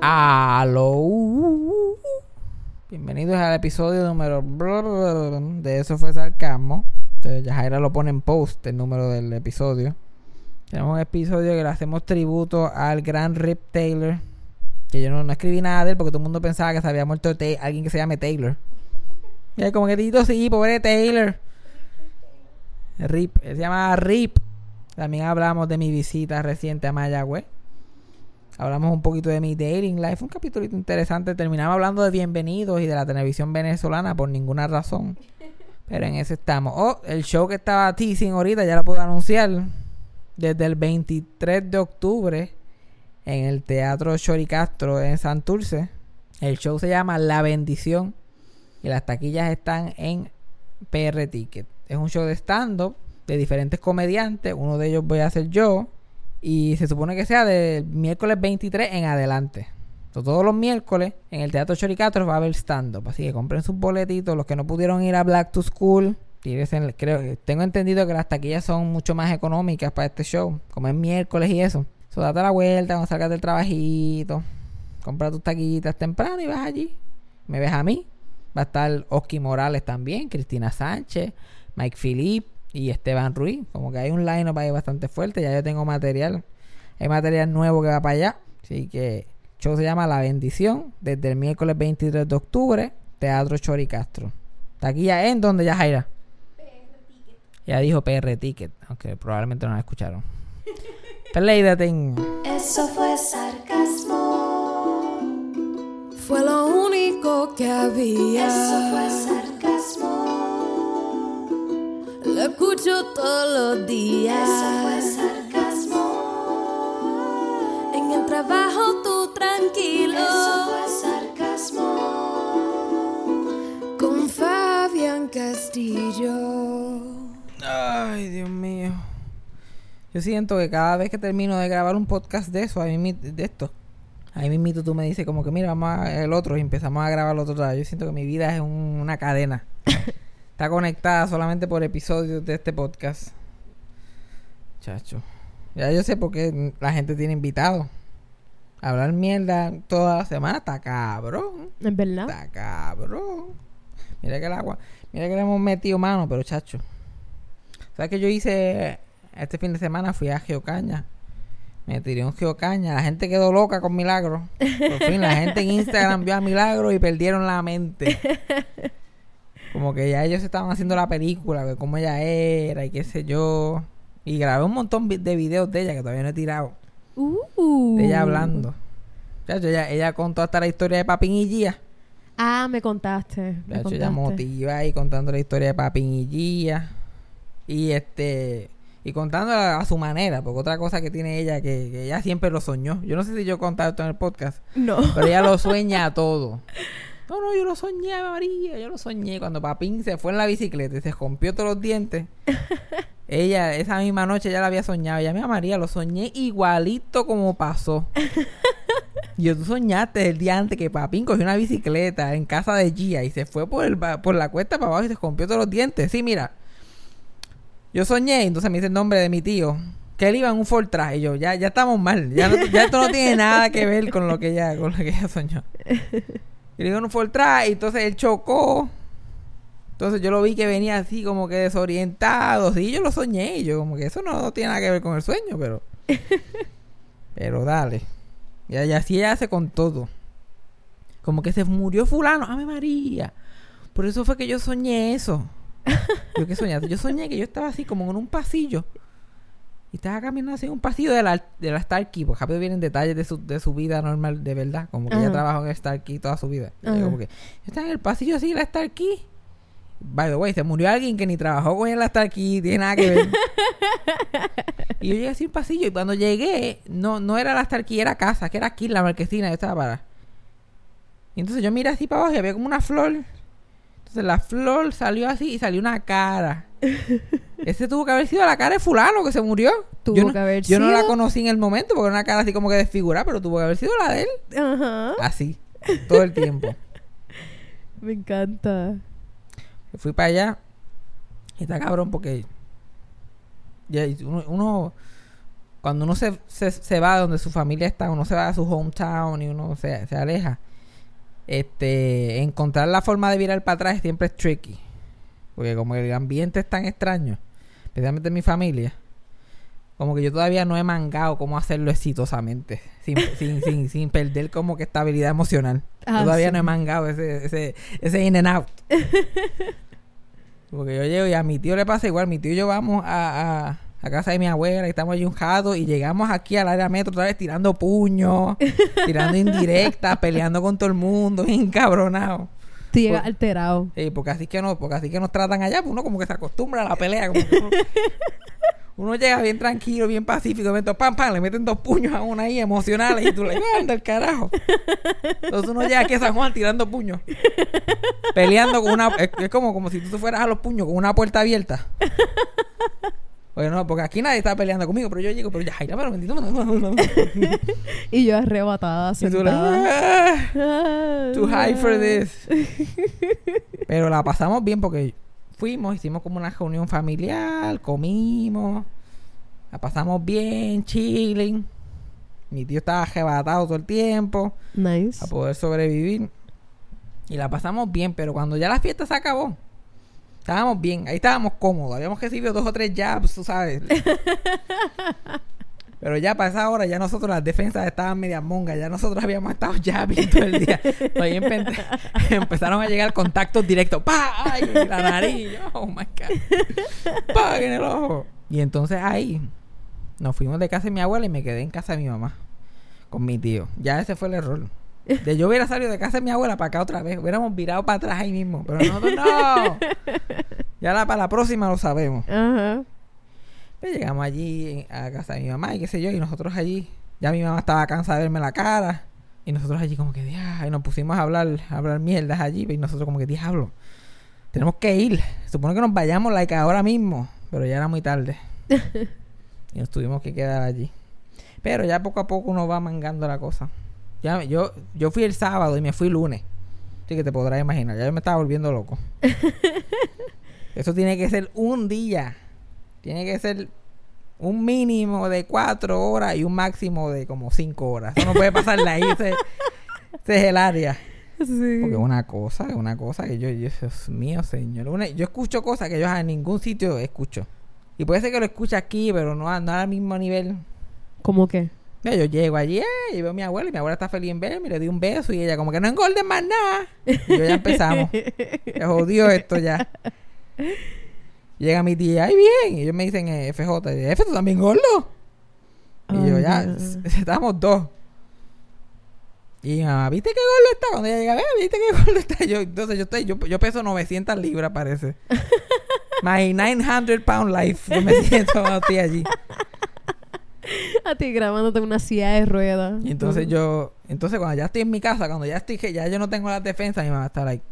Aló. Bienvenidos al episodio número de Eso fue sarcasmo. Entonces, ya Jaira lo pone en post el número del episodio. Tenemos un episodio que le hacemos tributo al gran Rip Taylor. Que yo no, escribí nada de él porque todo el mundo pensaba que se había muerto alguien que se llame Taylor. Y como que Tito, sí, pobre Taylor. Rip, él se llama Rip. También hablamos de mi visita reciente a Mayagüez. Hablamos un poquito de mi dating life. Un capítulo interesante. Terminamos hablando de bienvenidos y de la televisión venezolana por ninguna razón. Pero en ese estamos. Oh, el show que estaba teasing ahorita ya lo puedo anunciar. Desde el 23 de octubre en el Teatro Chori Castro en Santurce. El show se llama La Bendición y las taquillas están en PR Ticket. Es un show de stand-up de diferentes comediantes. Uno de ellos voy a ser yo. Y se supone que sea del miércoles 23 en adelante. So, todos los miércoles en el Teatro Choricatro va a haber stand-up. Así que compren sus boletitos. Los que no pudieron ir a Black to School. en- creo, tengo entendido que las taquillas son mucho más económicas para este show. Como es miércoles y eso. So, date la vuelta cuando salgas del trabajito. Compra tus taquillitas temprano y vas allí. Me ves a mí. Va a estar Oski Morales también. Cristina Sánchez. Mike Philip y Esteban Ruiz. Como que hay un line up ahí bastante fuerte. Ya yo tengo material. Hay material nuevo que va para allá. Así que el show se llama La Bendición. Desde el miércoles 23 de octubre. Teatro Chori Castro. Taquilla en donde ya Jaira. Ya dijo PR Ticket. Aunque probablemente no la escucharon. Peleídate. Eso fue sarcasmo. Fue lo único que había. Eso fue sarcasmo. Lo escucho todos los días. Eso fue sarcasmo. En el trabajo tú tranquilo. Eso fue sarcasmo. Con Fabián Castillo. Ay, Dios mío. Yo siento que cada vez que termino de grabar un podcast de eso, a mí de esto, ahí mismito tú me dices como que mira, vamos a el otro y empezamos a grabar el otro lado. Yo siento que mi vida es un- una cadena. Está conectada solamente por episodios de este podcast. Chacho. Ya yo sé por qué la gente tiene invitados. Hablar mierda toda la semana está cabrón. ¿Es verdad? Está cabrón. Mira que el agua. Mira que le hemos metido mano, pero chacho. ¿Sabes qué yo hice este fin de semana? Fui a Geocaña. Me tiré un Geocaña. La gente quedó loca con Milagro. Por fin la gente en Instagram vio a Milagro y perdieron la mente. Como que ya ellos estaban haciendo la película, de cómo ella era y qué sé yo. Y grabé un montón de videos de ella que todavía no he tirado. Uh. De ella hablando. Chacho, ella, ella contó hasta la historia de Papín y Gia. Ah, me contaste. Me ella motiva ahí contando la historia de Papín y Gia. Y este. Y contándola a su manera, porque otra cosa que tiene ella que, que ella siempre lo soñó. Yo no sé si yo he contado esto en el podcast, No. pero ella lo sueña todo. No, no, yo lo soñé, María, yo lo soñé. Cuando Papín se fue en la bicicleta y se rompió todos los dientes, ella, esa misma noche ya la había soñado. Ella, mira, María, lo soñé igualito como pasó. Y yo, tú soñaste el día antes que Papín cogió una bicicleta en casa de Gia y se fue por, el, por la cuesta para abajo y se rompió todos los dientes. Sí, mira. Yo soñé, entonces me dice el nombre de mi tío, que él iba en un Ford Track. Y yo, ya, ya estamos mal. Ya, no- ya esto no tiene nada que ver con lo que ella, con lo que ella soñó. Y le en un Ford Track y entonces él chocó. Entonces yo lo vi que venía así como que desorientado. Sí, yo lo soñé. Y yo como que eso no, no tiene nada que ver con el sueño, pero... pero dale. Y, así ella hace con todo. Como que se murió fulano. ¡Ave María! Por eso fue que yo soñé eso. ¿Yo qué soñaste? Yo soñé que yo estaba así como en un pasillo. Y estaba caminando así en un pasillo de la, de la Starkey. Porque rápido vienen detalles de su, de su vida normal, de verdad. Como que ella trabajó en Starkey toda su vida. Ajá. como que yo estaba en el pasillo así de la Starkey. By the way, se murió alguien que ni trabajó con él hasta aquí, tiene nada que ver. y yo llegué así un pasillo y cuando llegué, no, no era la Starkey, era casa, que era aquí la marquesina, yo estaba para. Y entonces yo miré así para abajo y había como una flor. Entonces la flor salió así y salió una cara. Ese tuvo que haber sido la cara de fulano que se murió. Tuvo yo no, que haber yo no la sido. conocí en el momento porque era una cara así como que desfigurada, pero tuvo que haber sido la de él. Ajá. Así, todo el tiempo. Me encanta. Fui para allá y está cabrón porque ya uno, uno cuando uno se, se, se va donde su familia está, uno se va a su hometown y uno se, se aleja, este, encontrar la forma de virar para atrás siempre es tricky. Porque como el ambiente es tan extraño, especialmente en mi familia, como que yo todavía no he mangado cómo hacerlo exitosamente, sin, sin, sin, sin perder como que estabilidad emocional. Yo Ah, todavía sí. no he mangado ese, ese, ese in and out. Porque yo llego y a mi tío le pasa igual. Mi tío y yo vamos a, a, a casa de mi abuela y estamos allí un jato y llegamos aquí al área metro otra vez tirando puños, tirando indirectas, peleando con todo el mundo, encabronado. Tú llegas Por- alterado. Sí, porque así que no, porque así que nos tratan allá, pues uno como que se acostumbra a la pelea. Como que uno, uno llega bien tranquilo, bien pacífico, de pam, pam, le meten dos puños a una ahí emocionales y tú le anda el carajo. Entonces uno llega aquí a San Juan tirando puños. Peleando con una. Es, es como, como si tú te fueras a los puños con una puerta abierta. Oye, no, porque aquí nadie está peleando conmigo, pero yo llego, pero ya, Jaira, pero bendito. Y yo arrebatada, Y tú le, sentada. "Ah". too high for this. Pero la pasamos bien porque fuimos, hicimos como una reunión familiar, comimos, la pasamos bien, chilling. Mi tío estaba arrebatado todo el tiempo Nice. a poder sobrevivir. Y la pasamos bien, pero cuando ya la fiesta se acabó, estábamos bien, ahí estábamos cómodos, habíamos recibido dos o tres jabs, tú sabes. Pero ya para esa hora, ya nosotros las defensas estaban medias mongas, ya nosotros habíamos estado jabbing todo el día. Ahí empe- empezaron a llegar contactos directos, ¡pa! ¡Ay! La nariz, ¡oh my god! ¡pa! En el ojo. Y entonces ahí nos fuimos de casa de mi abuela y me quedé en casa de mi mamá con mi tío. Ya ese fue el error. De yo hubiera salido de casa de mi abuela para acá otra vez, hubiéramos virado para atrás ahí mismo. Pero nosotros no. Ya la, para la próxima lo sabemos. Ajá. Pues llegamos allí a casa de mi mamá y qué sé yo, y nosotros allí, ya mi mamá estaba cansada de verme la cara, y nosotros allí como que, "Dia", y nos pusimos a hablar, a hablar mierdas allí, y nosotros como que, diablo, tenemos que ir, supone que nos vayamos like ahora mismo, pero ya era muy tarde, y nos tuvimos que quedar allí. Pero ya poco a poco uno va mangando la cosa. Ya, yo, yo fui el sábado y me fui el lunes. Así que te podrás imaginar, ya yo me estaba volviendo loco. Eso tiene que ser un día. Tiene que ser un mínimo de cuatro horas y un máximo de como cinco horas. Eso no puede pasar de ahí. Ese, ese es el área. Sí. Porque una cosa, una cosa que yo, yo- Dios mío, señor. Una- yo escucho cosas que yo en ningún sitio escucho. Y puede ser que lo escuche aquí, pero no, a- no al mismo nivel. ¿Cómo qué? Mira, yo llego allí eh, y veo a mi abuela y mi abuela está feliz en verme y le di un beso y ella como que no engorden más nada. Y yo ya empezamos. Se jodió esto ya. Llega mi tía, ay bien. Y ellos me dicen eh, FJ, y, F, ¿tú también gordo? Y yo ya, Dios. estábamos dos. Y mamá, ¿viste qué gordo está? Cuando ella llega, "Ve, ¿viste qué gordo está? Yo, entonces yo estoy, yo, yo peso 900 libras parece. My 900 pound life. Yo me siento cuando estoy allí. A ti grabándote una silla de ruedas. Y entonces yo, entonces cuando ya estoy en mi casa, cuando ya estoy, que ya yo no tengo las defensas, mi mamá está like,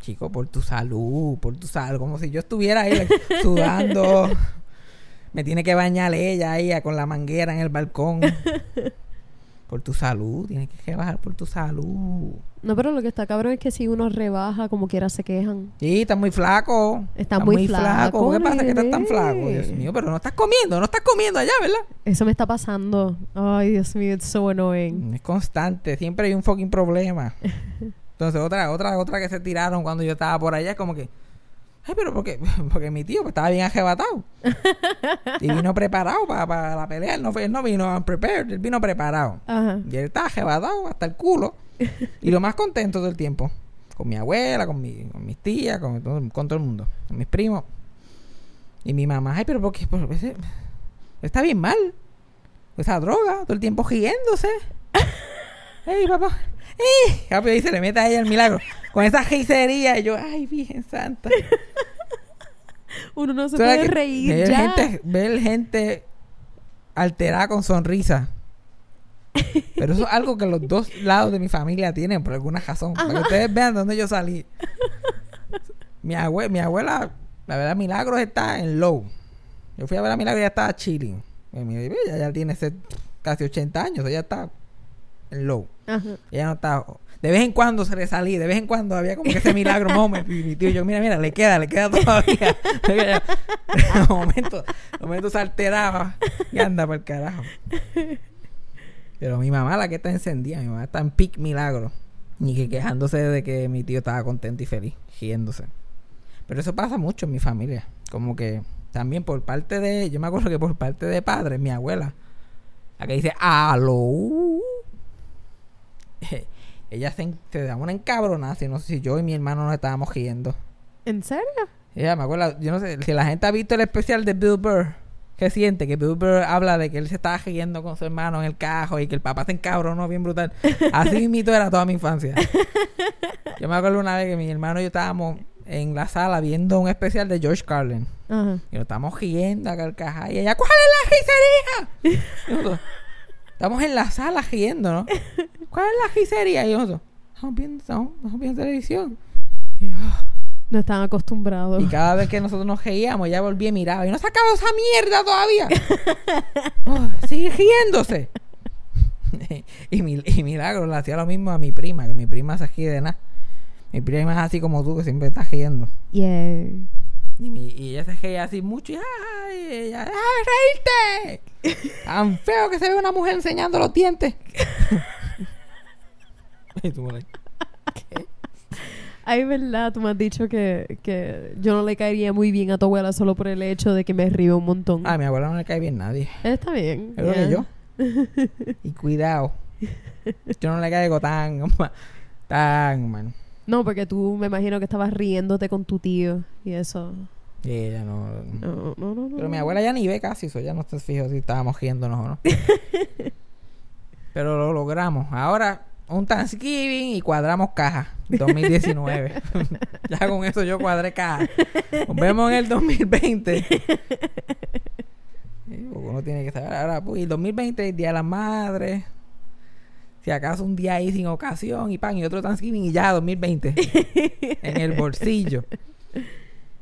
chico, por tu salud, por tu salud, como si yo estuviera ahí like, sudando. Me tiene que bañar ella ahí con la manguera en el balcón. Por tu salud, tienes que bajar por tu salud. No, pero lo que está cabrón es que si uno rebaja, como quiera se quejan. Sí, estás muy flaco. Está muy flaco, ¿Qué pasa que estás tan flaco? Dios mío, pero no estás comiendo, no estás comiendo allá, ¿verdad? Eso me está pasando. Ay, Dios mío, it's so annoying. Es constante, siempre hay un fucking problema. Entonces, otra, otra, otra que se tiraron cuando yo estaba por allá es como que, ay, pero porque, porque mi tío pues, estaba bien arrebatado. y vino preparado para la pelea. Él no, él no vino unprepared, él vino preparado. Ajá. Y él estaba arrebatado hasta el culo. y lo más contento todo el tiempo. Con mi abuela, con, mi, con mis tías, con todo, con todo el mundo. Con mis primos. Y mi mamá, ay, pero porque por, ese- está bien mal. Esa droga, todo el tiempo riéndose. ¡Ey, papá! ¡Ey! Rápido ahí se le mete a ella el milagro. Con esa risería. Y yo, ¡ay, Virgen Santa! Uno no se ¿Sabes puede qué? reír ver ya. Gente, ver gente alterada con sonrisa. Pero eso es algo que los dos lados de mi familia tienen por alguna razón. Para que ustedes vean de dónde yo salí. Mi, abue- mi abuela, la verdad, Milagros está en low. Yo fui a ver a Milagros y ella estaba chilling. Ella ya tiene casi 80 años, ella está en low. Ajá. Ella no estaba. De vez en cuando se le salía, de vez en cuando había como que ese milagro moment. Y mi tío yo, mira, mira, le queda, le queda todavía. de momento, de momento se alteraba y anda por el carajo. Pero mi mamá, la que está encendida, mi mamá está en pic milagro. Ni que quejándose de que mi tío estaba contento y feliz, riéndose. Pero eso pasa mucho en mi familia. Como que también por parte de. Yo me acuerdo que por parte de padre, mi abuela, la que dice aló. Ella se, se da una encabronada. Si no sé si yo y mi hermano nos estábamos riendo. ¿En serio? Ella me acuerdo, yo no sé si la gente ha visto el especial de Bill Burr. ¿Qué siente? Que Bill Burr habla de que él se estaba riendo con su hermano en el cajo y que el papá se encabronó bien brutal. Así mismo era toda mi infancia. Yo me acuerdo una vez que mi hermano y yo estábamos en la sala viendo un especial de George Carlin. Ajá. Y nos estamos riendo a carcajadas. Y ella, ¿cuál es la gisería? Estamos en la sala riendo, ¿no? ¿Cuál es la gisería? Y nosotros, estamos viendo, estamos, estamos viendo televisión. Y, yo, "Ah". No están acostumbrados. y cada vez que nosotros nos reíamos, ella volvía y miraba. Y no se acabado esa mierda todavía. Oh, sigue riéndose. y, mi, y Milagro le hacía lo mismo a mi prima, que mi prima se ríe de nada. Mi prima es así como tú, que siempre está riendo. Yeah. Y, mi- y ella se reía así mucho y ¡ay! Ella, ¡ay, reírte! Tan feo que se ve una mujer enseñando los dientes. y tú, like, Ay, verdad, tú me has dicho que, que yo no le caería muy bien a tu abuela solo por el hecho de que me río un montón. a mi abuela no le cae bien nadie. Está bien. Creo yeah. que yo. Y cuidado. Yo no le caigo tan, tan, man. No, porque tú me imagino que estabas riéndote con tu tío y eso. Y ella no. No, no, no. no. Pero mi abuela ya ni ve casi eso, ya no está fijo si estábamos riéndonos o no. Pero lo logramos. Ahora, un Thanksgiving y cuadramos caja. 2019. ya con eso yo cuadré caja. Nos vemos en el 2020. Sí, porque Uno tiene que saber. Ahora, pues, el 2020, el Día de las Madres. Si acaso un día ahí sin ocasión y pan y otro Thanksgiving y ya 2020. en el bolsillo.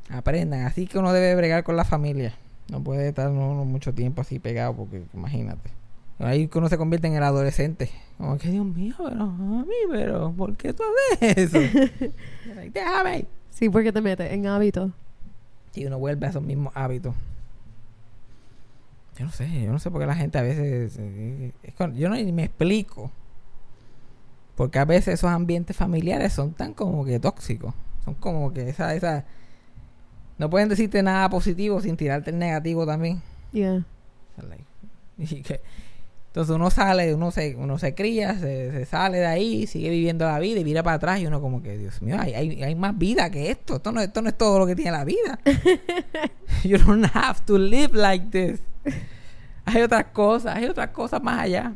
Aprendan. Así que uno debe bregar con la familia. No puede estar uno mucho tiempo así pegado porque imagínate. Ahí que uno se convierte en el adolescente. Como que Dios mío, pero a mí, pero ¿por qué tú haces eso? Déjame. Sí, porque te metes en hábitos. Si uno vuelve a esos mismos hábitos. Yo no sé, yo no sé por qué la gente a veces... eh, es con- yo no ni me explico. Porque a veces esos ambientes familiares son tan como que tóxicos. Son como que esa... esa no pueden decirte nada positivo sin tirarte el negativo también. Yeah. Like, y que- entonces uno sale, uno se, uno se cría, se, se sale de ahí, sigue viviendo la vida y mira para atrás y uno como que, Dios mío, hay, hay, hay más vida que esto. Esto no, esto no es todo lo que tiene la vida. you don't have to live like this. Hay otras cosas, hay otras cosas más allá.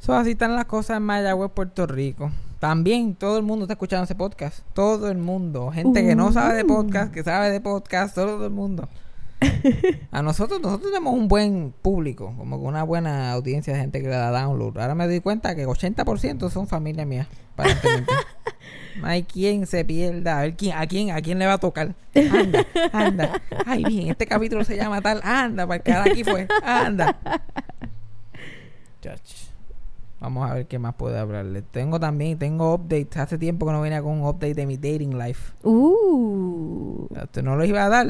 So, así están las cosas en Mayagüez, Puerto Rico. También todo el mundo está escuchando ese podcast. Todo el mundo. Gente que no sabe de podcast, que sabe de podcast, todo el mundo. A nosotros, nosotros tenemos un buen público, como una buena audiencia de gente que le da download. Ahora me doy cuenta que 80% son familia mía, aparentemente. No hay quien se pierda, a ver quién, a quién, a quién le va a tocar. Anda, anda. Ay, bien, este capítulo se llama tal. Anda, para cara aquí fue. Anda. Chach. Vamos a ver qué más puedo hablarle. Tengo también, tengo updates. Hace tiempo que no venía con un update de mi dating life. Uh. Este, no lo iba a dar,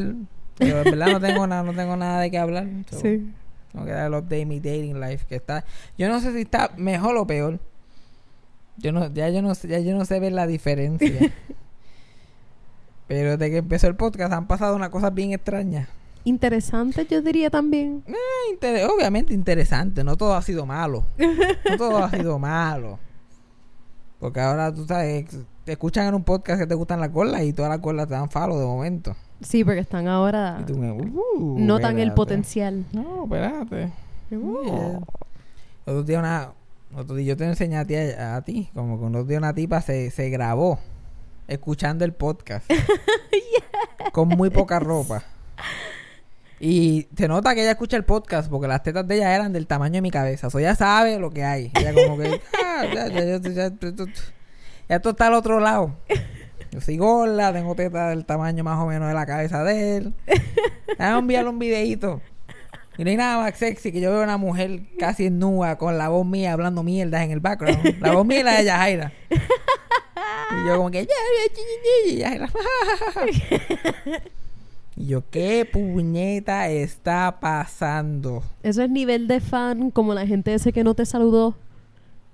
pero en verdad no tengo nada, no tengo nada de qué hablar. So, Sí. Tengo que dar el update de mi dating life que está. Yo no sé si está mejor o peor. Yo no, ya yo no sé, ya yo no sé ver la diferencia. pero desde que empezó el podcast han pasado unas cosas bien extrañas. Interesante, yo diría también. Eh, inter- obviamente interesante, no todo ha sido malo. No todo ha sido malo. Porque ahora tú sabes, te escuchan en un podcast que te gustan las gorlas y todas las gorlas te dan falo de momento. Sí, porque están ahora. Y tú, uh, Notan el potencial. No, espérate. Uh. Yeah. Otro día una, otro día yo te enseñé a ti, a, a ti, como que unos días una tipa se, se grabó escuchando el podcast con muy poca ropa. Y se nota que ella escucha el podcast porque las tetas de ella eran del tamaño de mi cabeza. O sea, ella sabe lo que hay. Ella como que, ah, ya, ya, ya, ya, esto- está al otro lado. Yo soy gorda, tengo tetas del tamaño más o menos de la cabeza de él. Déjame enviarle un videito. Y no hay nada más sexy que yo veo una mujer casi nua con la voz mía hablando mierdas en el background. La voz mía es la de Yajaira. Y yo como que... Y yo, ¿qué puñeta está pasando? Eso es nivel de fan, como la gente ese que no te saludó.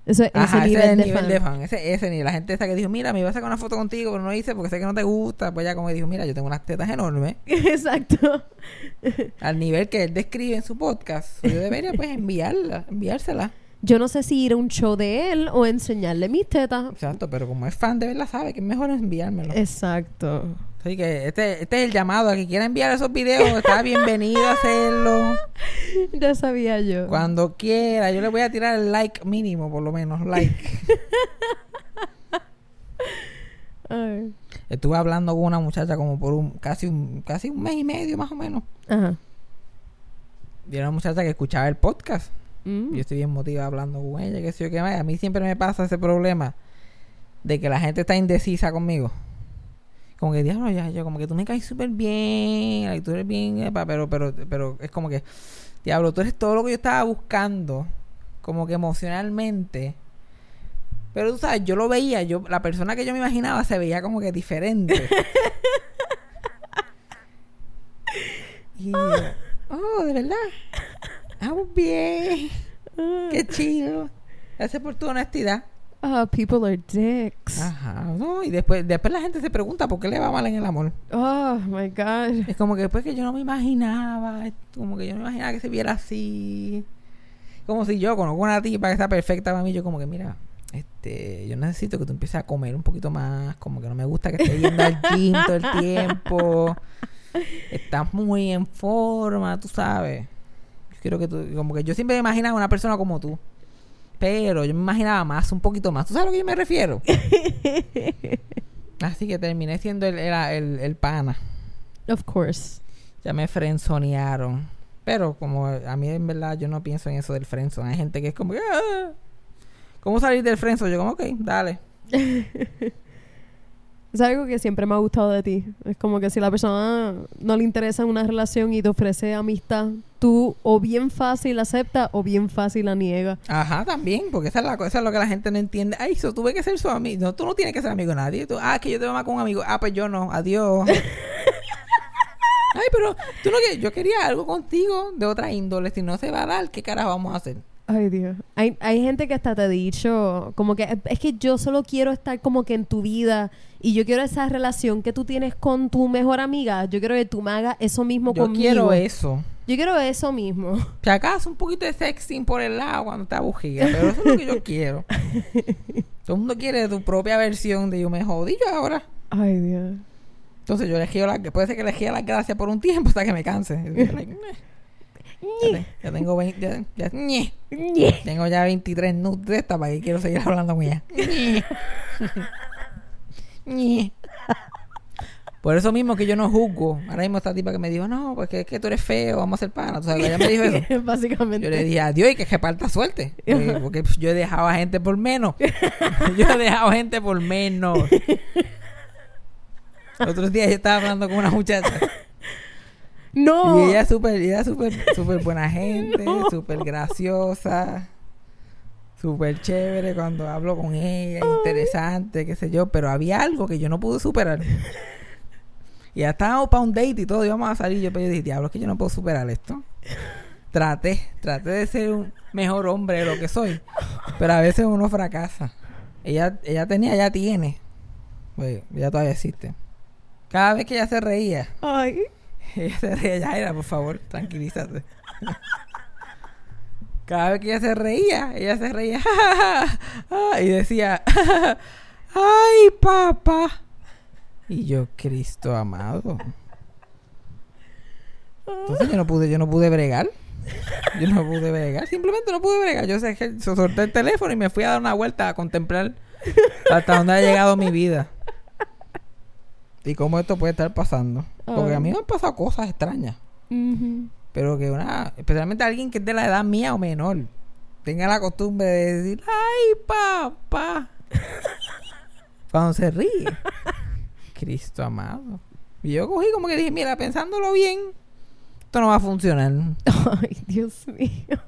Eso Ajá, ese nivel, ese es el de, nivel fan. de fan. Ese, ese ni la gente esa que dijo, mira, me iba a sacar una foto contigo, pero no hice porque sé que no te gusta. Pues ya como dijo, mira, yo tengo unas tetas enormes. Exacto. Al nivel que él describe en su podcast. Yo debería pues enviarla, enviársela. Yo no sé si ir a un show de él o enseñarle mis tetas. Exacto, pero como es fan de verla, sabe que es mejor enviármelo. Exacto. Así que este, este es el llamado a que quiera enviar esos videos. Está bienvenido a hacerlo. Ya sabía yo. Cuando quiera. Yo le voy a tirar el like mínimo, por lo menos. Like. Ay. Estuve hablando con una muchacha como por un casi un casi un mes y medio más o menos. Ajá. Y era una muchacha que escuchaba el podcast. Mm. Yo estoy bien motivada hablando con ella, que sé yo qué más. A mí siempre me pasa ese problema de que la gente está indecisa conmigo. Como que, diablo, ya, yo, como que tú me caes súper bien, y tú eres bien, epa, pero, pero, pero es como que, diablo, tú eres todo lo que yo estaba buscando, como que emocionalmente. Pero tú sabes, yo lo veía, yo, la persona que yo me imaginaba se veía como que diferente. y oh, de verdad. Vamos bien. Qué chido. Gracias por tu honestidad. Ah, people are dicks. Ajá. No, y después, después la gente se pregunta por qué le va mal en el amor. Oh my god. Es como que después que yo no me imaginaba, como que yo no me imaginaba que se viera así. Como si yo conozco una tipa que está perfecta para mí, yo como que mira, este, yo necesito que tú empieces a comer un poquito más, como que no me gusta que estés yendo al gym todo el tiempo. Estás muy en forma, tú sabes. Yo quiero que tú, como que yo siempre me imaginaba una persona como tú. Pero yo me imaginaba más, un poquito más. ¿Tú sabes a lo que yo me refiero? Así que terminé siendo el, el, el- el pana. Of course. Ya me frenzonearon. Pero como a mí en verdad yo no pienso en eso del frenzone. Hay gente que es como. "Ah". ¿Cómo salir del frenzone? Yo como, ok, dale. Es algo que siempre me ha gustado de ti. Es como que si la persona no le interesa una relación y te ofrece amistad, tú o bien fácil acepta o bien fácil la niega. Ajá, también, porque esa es, la, co- esa es lo que la gente no entiende. Ay, eso tuve que ser su amigo. No, tú no tienes que ser amigo de nadie. Tú, ah, que yo te veo más con un amigo. Ah, pues yo no. Adiós. Ay, pero tú no que yo quería algo contigo de otra índole. Si no se va a dar, ¿qué carajo vamos a hacer? Ay, Dios. Hay, hay gente que hasta te ha dicho, como que es que yo solo quiero estar como que en tu vida y yo quiero esa relación que tú tienes con tu mejor amiga. Yo quiero que tú me hagas eso mismo Yo conmigo. quiero eso. Yo quiero eso mismo. Si acaso un poquito de sexting por el lado cuando está bujía, pero eso es lo que yo quiero. Todo el mundo quiere tu propia versión de yo me jodí yo ahora. Ay, Dios. Entonces yo elegí la, puede ser que elegí las gracias por un tiempo hasta que me canse. Yo, like, te- ya tengo 20, ya, ya- ñe. tengo ya 23 nudes de esta para que quiero seguir hablando con ella. Ñe. Ñe. Por eso mismo que yo no juzgo. Ahora mismo esta tipa que me dijo, no, pues que es que tú eres feo, vamos a ser pana. ¿Tú sabes que ella me dijo eso? Básicamente. Yo le dije adiós y que reparta suerte. Porque, porque, pues, yo he dejado a gente por menos. yo he dejado gente por menos. Otros días yo estaba hablando con una muchacha. No. Y ella es súper, ella es súper, súper buena gente, súper graciosa, súper chévere cuando hablo con ella, interesante, qué sé yo. Pero había algo que yo no pude superar. Y ya estábamos para un date y todo, íbamos a salir. Yo, pero yo dije, diablo, es que yo no puedo superar esto. Traté, traté de ser un mejor hombre de lo que soy. Pero a veces uno fracasa. Ella, ella tenía, ella tiene. Pues, ella todavía existe. Cada vez que ella se reía, Ay. Ella se reía, Yaira, por favor, tranquilízate. Cada vez que ella se reía, ella se reía y decía, ¡ay, papá! Y yo, Cristo amado. Entonces yo no pude, yo no pude bregar. Yo no pude bregar, simplemente no pude bregar. Yo sé que so- solté el teléfono y me fui a dar una vuelta a contemplar hasta dónde ha llegado mi vida. Y cómo esto puede estar pasando. Porque a mí me han pasado cosas extrañas. Pero que una, especialmente alguien que es de la edad mía o menor, tenga la costumbre de decir, ¡ay, papá! Cuando se ríe. Cristo amado. Y yo cogí como que dije, mira, pensándolo bien, esto no va a funcionar. Ay, Dios mío.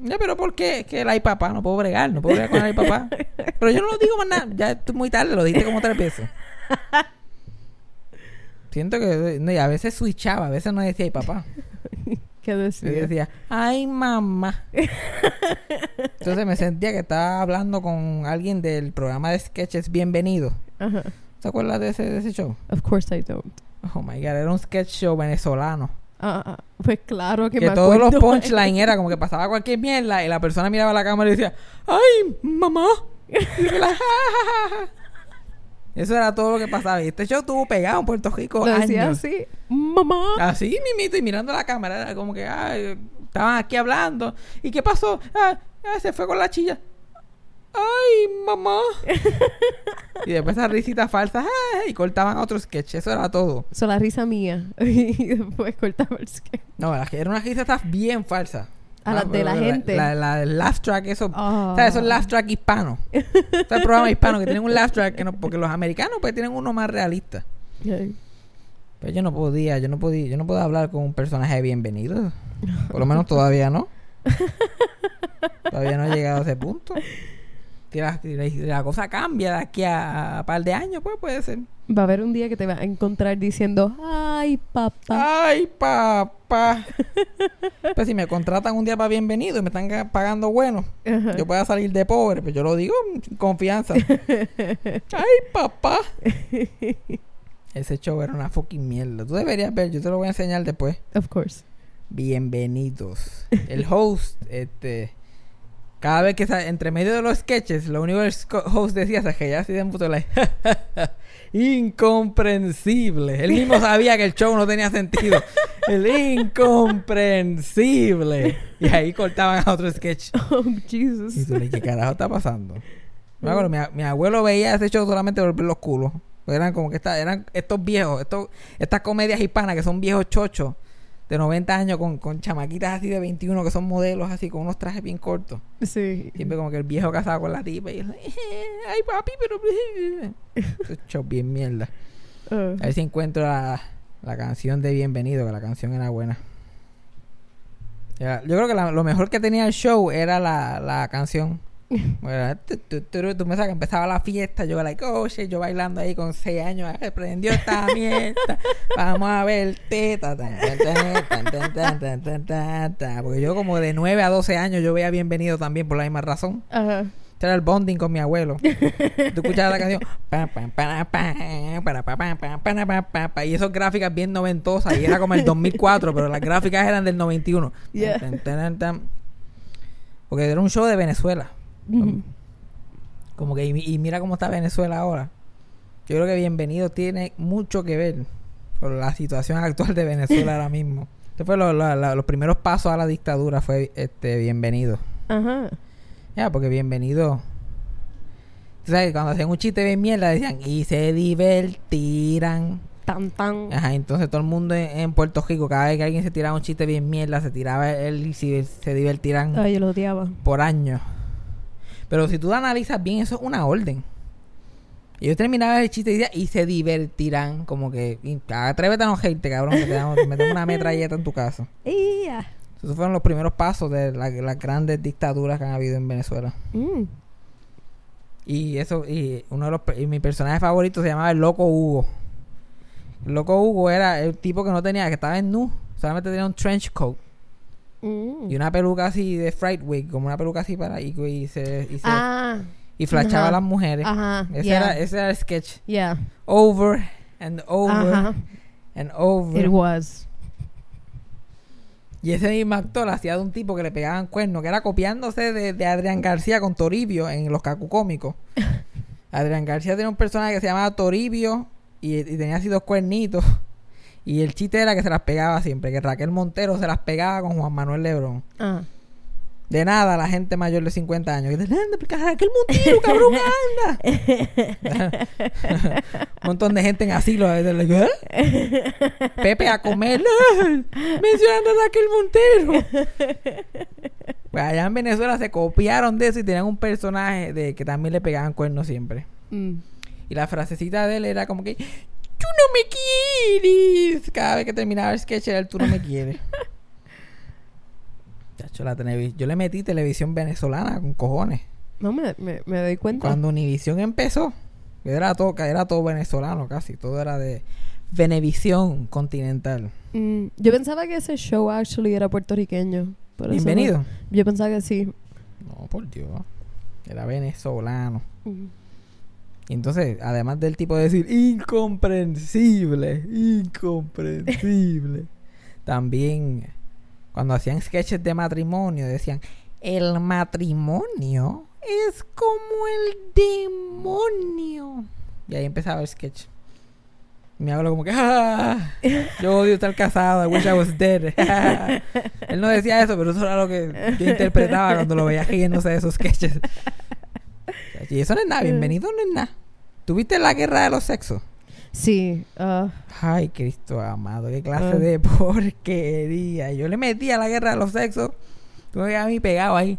Ya, pero ¿por qué? Es que el ay papá, no puedo bregar, no puedo bregar con el ay papá. Pero yo no lo digo más nada, ya estoy muy tarde, lo dijiste como tres veces. Siento que no, y a veces switchaba, a veces no decía ay papá. ¿Qué decía? decía, ay mamá. Entonces me sentía que estaba hablando con alguien del programa de sketches Bienvenido. Ajá. ¿Se acuerdas de ese, de ese show? Of course I don't. Oh my god, era un sketch show venezolano. Ah, ah, pues claro que, Que me todos los punchlines era como que pasaba cualquier mierda y la persona miraba a la cámara y decía, ¡ay, mamá! Y la, "Ja, ja, ja, ja". Eso era todo lo que pasaba. Y este show estuvo pegado en Puerto Rico Lo decía años. así. Mamá. Así mimito y mirando la cámara. Era como que, ay, estaban aquí hablando. ¿Y qué pasó? Ah, ah, se fue con la chilla. ¡Ay, mamá! y después esas risitas falsas. "Ah", y cortaban otro sketch. Eso era todo. Eso la risa mía. y después cortaba el sketch. No, la- era una risa está bien falsa. A las de la gente. La, la, laugh track, eso. Ah. ¿Sabes? Esos laugh track hispanos. Está el programa hispano que tienen un laugh track que no, porque los americanos pues tienen uno más realista. Ay. Pero yo no podía, yo no podía, yo no puedo hablar con un personaje de bienvenido. Por lo menos todavía no. Todavía no he llegado a ese punto. Si la, si cosa cambia de aquí a, un par de años, pues puede ser. Va a haber un día que te va a encontrar diciendo, ay, papá. Ay, papá. Pues si me contratan un día para bienvenido y me están ga- pagando bueno, Ajá. yo pueda salir de pobre, pues yo lo digo con confianza. Ay, papá. Ese show era una fucking mierda. Tú deberías ver, yo te lo voy a enseñar después. Of course. Bienvenidos. El host, este. Cada vez que entre medio de los sketches, lo único que el host decía es que ya así de puto like, incomprensible. Él mismo sabía que el show no tenía sentido. El incomprensible. Y ahí cortaban a otro sketch. Oh, Y Jesus. tú le ¿qué carajo está pasando? Me acuerdo, mi, abuelo veía ese show solamente por ver los culos. Eran como que esta- eran estos viejos, estos, estas comedias hispanas que son viejos chochos de 90 años con, con chamaquitas así de 21 que son modelos así con unos trajes bien cortos. Sí. Siempre como que el viejo casado con la tipa y ay papi, pero... Show bien mierda. Ah. A ver si encuentro la, la canción de Bienvenido, que la canción era buena. Ya, Yo creo que la- lo mejor que tenía el show era la, la canción. Bueno, tu, tú me sabes que empezaba la fiesta, yo like, oh shit, yo bailando ahí con 6 años, prendió esta mierda, vamos a ver teta, porque yo como de 9 a 12 años yo veía bienvenido también por la misma razón. Ajá era el bonding con mi abuelo. Tú escuchabas la canción. Y esas gráficas bien noventosas. Y era como el 2004, pero las gráficas eran del 91. Porque era un show de Venezuela. Como que, y, y mira cómo está Venezuela ahora. Yo creo que Bienvenido tiene mucho que ver con la situación actual de Venezuela ahora mismo. Este fue lo- lo- lo- los primeros pasos a la dictadura, fue este Bienvenido. Ajá. Ya, porque bienvenido. Tú sabes, cuando hacían un chiste bien mierda, decían, y se divertirán. Tan, tan. Ajá, entonces todo el mundo en, en Puerto Rico, cada vez que alguien se tiraba un chiste bien mierda, se tiraba él y se, se divertirán Ay, yo lo odiaba. por años. Pero si tú lo analizas bien, eso es una orden. Y yo terminaba el chiste y decía, y se divertirán. Como que, y, atrévete a no hate, cabrón, que te damos- metemos una metralleta en tu casa. Ia. Esos fueron los primeros pasos de la- las grandes dictaduras que han habido en Venezuela. Mm. Y eso, y uno de los y mi personaje favorito se llamaba el Loco Hugo. El Loco Hugo era el tipo que no tenía, que estaba en nu, solamente tenía un trench coat Mm. y una peluca así de fright wig, como una peluca así para y, y se y, se- Ah. y flashaba ajá. a las mujeres. Ajá. Ese yeah. era ese era el sketch. Yeah. Over and over Ajá. and over. It was. Y ese mismo actor hacía de un tipo que le pegaban cuernos, que era copiándose de, de Adrián García con Toribio en los cacucómicos. Adrián García tenía un personaje que se llamaba Toribio y, y tenía así dos cuernitos. Y el chiste era que se las pegaba siempre, que Raquel Montero se las pegaba con Juan Manuel Lebrón. Ah. De nada, la gente mayor de 50 años. Que dice, anda, porque Raquel Montero, cabrón, anda. un montón de gente en asilo. digo, ¿eh? Pepe a comer. ¡ah! Mencionando a Raquel Montero. Pues allá en Venezuela se copiaron de eso y tenían un personaje de que también le pegaban cuernos siempre. Mm. Y la frasecita de él era como que, tú no me Iris. Cada vez que terminaba el sketch era el tú no me quieres. Chacho, la televi- Yo le metí televisión venezolana con cojones. No me, me, me doy cuenta. Cuando Univisión empezó, era todo, era todo venezolano casi. Todo era de Venevisión continental. Mm, yo pensaba que ese show actually era puertorriqueño. por Bienvenido. yo pensaba que sí. No, por Dios. Era venezolano. Mm. Y entonces, además del tipo de decir incomprensible, incomprensible, también cuando hacían sketches de matrimonio decían, el matrimonio es como el demonio. Y ahí empezaba el sketch. Y me hablo como que, "Ah, yo odio estar casado, I wish I was dead. Él no decía eso, pero eso era lo que yo interpretaba cuando lo veía riéndose de esos sketches. Y eso no es nada, bienvenido no es nada. ¿Tuviste la guerra de los sexos? Sí. ah, Ay, Cristo amado, qué clase Ah. de porquería. Yo le metí a la guerra de los sexos. Tú me a mí pegado ahí.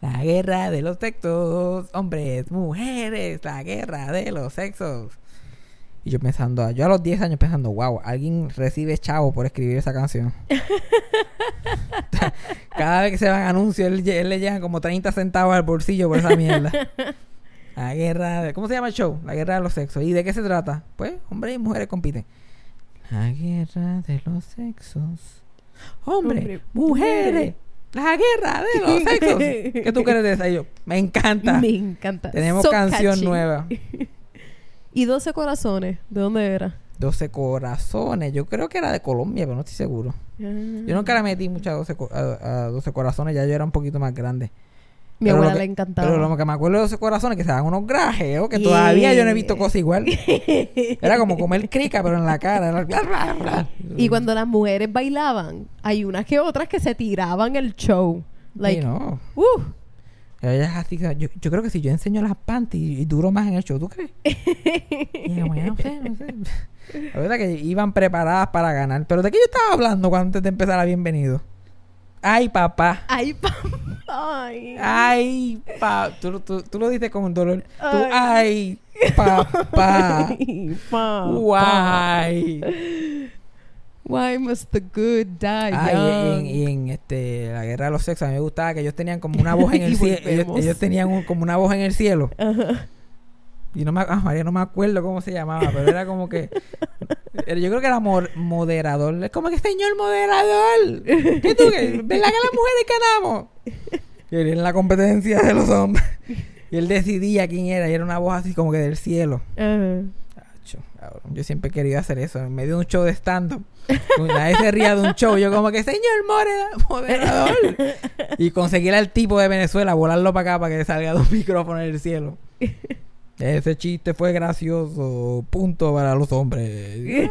La guerra de los sexos, hombres, mujeres, la guerra de los sexos. Y yo pensando, yo a los 10 años pensando, wow, alguien recibe chavo por escribir esa canción. Cada vez que se van anuncios, él, él le llegan como 30 centavos al bolsillo por esa mierda. La guerra de... ¿Cómo se llama el show? La guerra de los sexos. ¿Y de qué se trata? Pues, hombres y mujeres compiten. La guerra de los sexos. Hombre, mujeres. La guerra de los sexos. ¿Qué tú crees de esa? Y yo, me encanta. me encanta. Tenemos So canción catchy. nueva. Y 12 corazones. ¿De dónde era? 12 corazones. Yo creo que era de Colombia, pero no estoy seguro. Yo nunca le metí mucho a 12, co- a, a 12 corazones. Ya yo era un poquito más grande. Mi Pero abuela que- le encantaba. Pero lo que me acuerdo de 12 corazones que se dan unos grajeos que todavía yo no he visto cosa igual. Era como comer crica, pero en la cara. Era bla, bla, bla. Y cuando las mujeres bailaban, hay unas que otras que se tiraban el show. Like, Sí, no. uh, Ellas así, yo, yo creo que si yo enseño las panties y duro más en el show, ¿tú crees? Y yo, bueno, no sé, no sé. La verdad que iban preparadas para ganar. Pero ¿de qué yo estaba hablando cuando antes de empezar a Bienvenido? Ay, papá. ay, pa- ay. Ay, pa. Tú, tú, tú lo dices con dolor. Tú, Ay. papá. Ay, Why? Why must the good die Ah, y, young? en, y en, este, la guerra de los sexos, a mí me gustaba que ellos tenían como una voz en el cielo. Ellos, tenían un- como una voz en el cielo. Ajá. Y no me, ah, María, no me acuerdo cómo se llamaba, pero era como que. Yo creo que era moderador. Es como que, señor moderador. ¿Qué tú? ¿Verdad que las mujeres ganamos? Y él en la competencia de los hombres. Y él decidía quién era. Y era una voz así como que del cielo. Cabrón, Yo siempre he querido hacer eso. En medio de un show de stand-up. Nadie se ría de un show. Yo como que, señor moderador. Y conseguir al tipo de Venezuela, volarlo para acá para que salga de un micrófono en el cielo. Ese chiste fue gracioso. Punto para los hombres.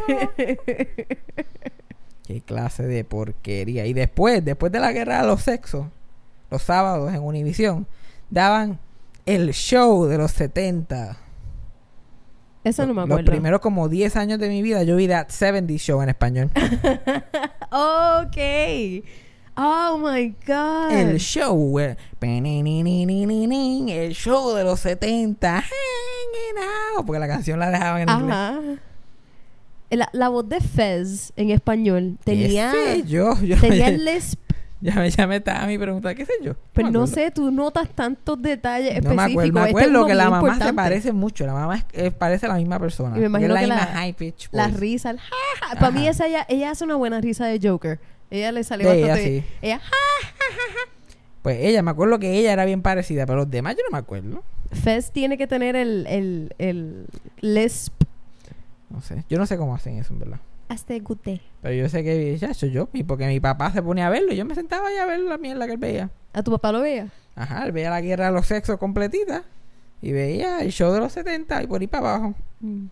Qué clase de porquería. Y después, después de la guerra de los sexos, los sábados en Univisión, daban el show de los 70. Eso no me Los acuerdo. primeros como 10 años de mi vida yo vi That 70 Show en español. Ok. Oh my God. el show. El show de los 70. Hanging out, Porque la canción la dejaban en inglés. Ajá. La, la voz de Fez en español tenía, ¿Qué sé yo? yo tenía el lisp. ya me, ya me estaba a mí preguntando, ¿qué sé yo? Pero me no acuerdo. sé, tú notas tantos detalles No me acuerdo, específicos. me Este es acuerdo uno que la mamá se importante. parece mucho. La mamá es- eh, parece la misma persona. Y me imagino es la que misma la- high pitch La risa, el ja, ja. Para mí esa ella, ella hace una buena risa de Joker. Ella le salió De ella, bastante sí. bien. Ella, ja. Pues ella, me acuerdo que ella era bien parecida, pero los demás yo no me acuerdo. Fez tiene que tener el, el, el lisp. No sé. Yo no sé cómo hacen eso, en verdad. Hasta guté. Pero yo sé que ya soy yo, y porque mi papá se ponía a verlo, y yo me sentaba ahí a ver la mierda que él veía. ¿A tu papá lo veía? Ajá, él veía la guerra de los sexos completita y veía el show de los 70 y por ahí para abajo. Mm.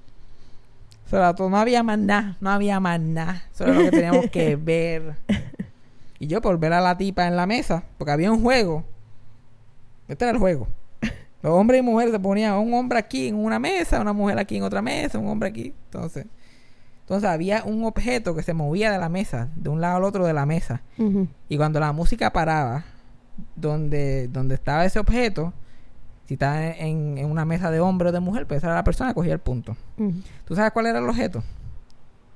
Todo, no había más nada, no había más nada. Eso era lo que teníamos que ver. Y yo por ver a la tipa en la mesa, porque había un juego. Este era el juego. Los hombres y mujeres se ponían un hombre aquí en una mesa, una mujer aquí en otra mesa, un hombre aquí. Entonces, entonces había un objeto que se movía de la mesa, de un lado al otro de la mesa. Y cuando la música paraba, donde, donde estaba ese objeto, si estaba en, en una mesa de hombre o de mujer, pues esa era la persona que cogía el punto. ¿Tú sabes cuál era el objeto?